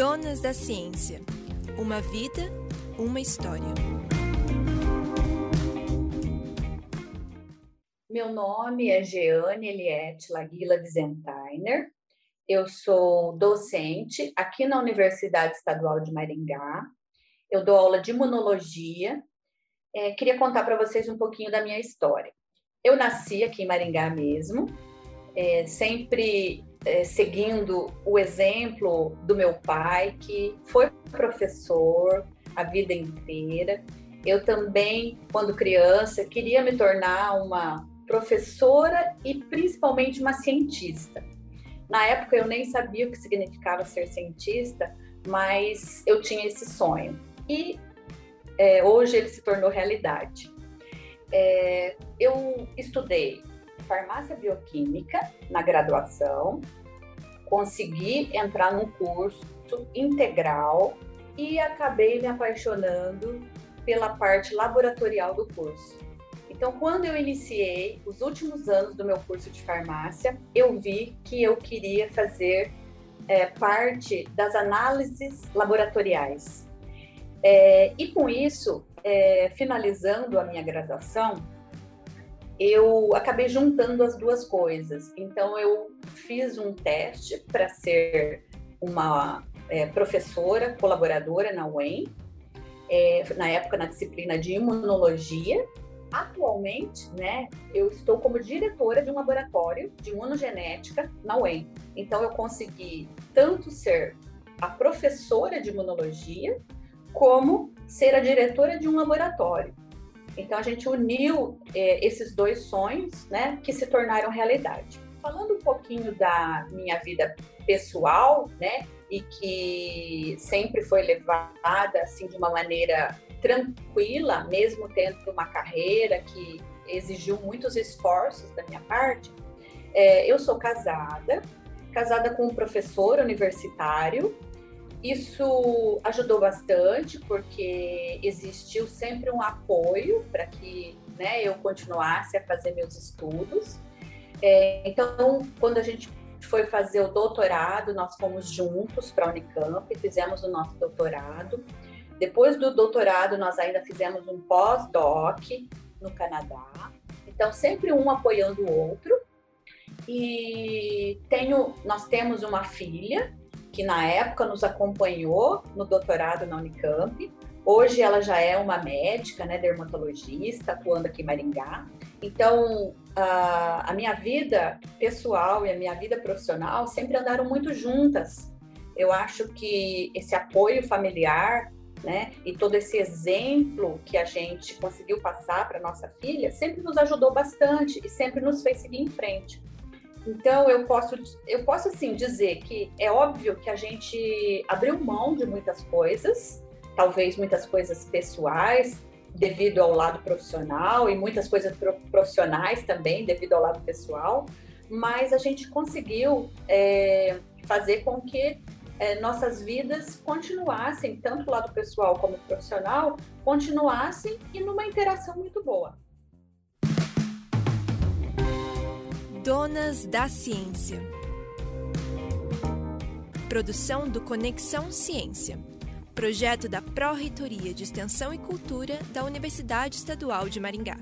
Donas da Ciência. Uma vida, uma história. Meu nome é Jeane Eliette Laguila Wizentainer. Eu sou docente aqui na Universidade Estadual de Maringá. Eu dou aula de imunologia. É, queria contar para vocês um pouquinho da minha história. Eu nasci aqui em Maringá mesmo, é, sempre é, seguindo o exemplo do meu pai, que foi professor a vida inteira. Eu também, quando criança, queria me tornar uma professora e principalmente uma cientista. Na época eu nem sabia o que significava ser cientista, mas eu tinha esse sonho. E é, hoje ele se tornou realidade. É, eu estudei farmácia bioquímica na graduação, consegui entrar num curso integral e acabei me apaixonando pela parte laboratorial do curso. Então, quando eu iniciei os últimos anos do meu curso de farmácia, eu vi que eu queria fazer é, parte das análises laboratoriais. É, e com isso, é, finalizando a minha graduação, eu acabei juntando as duas coisas. Então, eu fiz um teste para ser uma é, professora colaboradora na UEM, é, na época na disciplina de imunologia. Atualmente, né, eu estou como diretora de um laboratório de imunogenética na UEM. Então, eu consegui tanto ser a professora de imunologia, como ser a diretora de um laboratório. Então a gente uniu é, esses dois sonhos, né, que se tornaram realidade. Falando um pouquinho da minha vida pessoal, né, e que sempre foi levada assim de uma maneira tranquila, mesmo tendo uma carreira que exigiu muitos esforços da minha parte. É, eu sou casada, casada com um professor universitário isso ajudou bastante, porque existiu sempre um apoio para que né, eu continuasse a fazer meus estudos. É, então, quando a gente foi fazer o doutorado, nós fomos juntos para a Unicamp, fizemos o nosso doutorado. Depois do doutorado, nós ainda fizemos um pós-doc no Canadá. Então, sempre um apoiando o outro. E tenho, nós temos uma filha que na época nos acompanhou no doutorado na Unicamp. Hoje ela já é uma médica, né, dermatologista, atuando aqui em Maringá. Então, a, a minha vida pessoal e a minha vida profissional sempre andaram muito juntas. Eu acho que esse apoio familiar, né, e todo esse exemplo que a gente conseguiu passar para nossa filha sempre nos ajudou bastante e sempre nos fez seguir em frente. Então eu posso, eu posso assim dizer que é óbvio que a gente abriu mão de muitas coisas, talvez muitas coisas pessoais devido ao lado profissional e muitas coisas profissionais também devido ao lado pessoal, mas a gente conseguiu é, fazer com que é, nossas vidas continuassem, tanto o lado pessoal como profissional, continuassem e numa interação muito boa. Donas da Ciência. Produção do Conexão Ciência, projeto da Pró-Reitoria de Extensão e Cultura da Universidade Estadual de Maringá.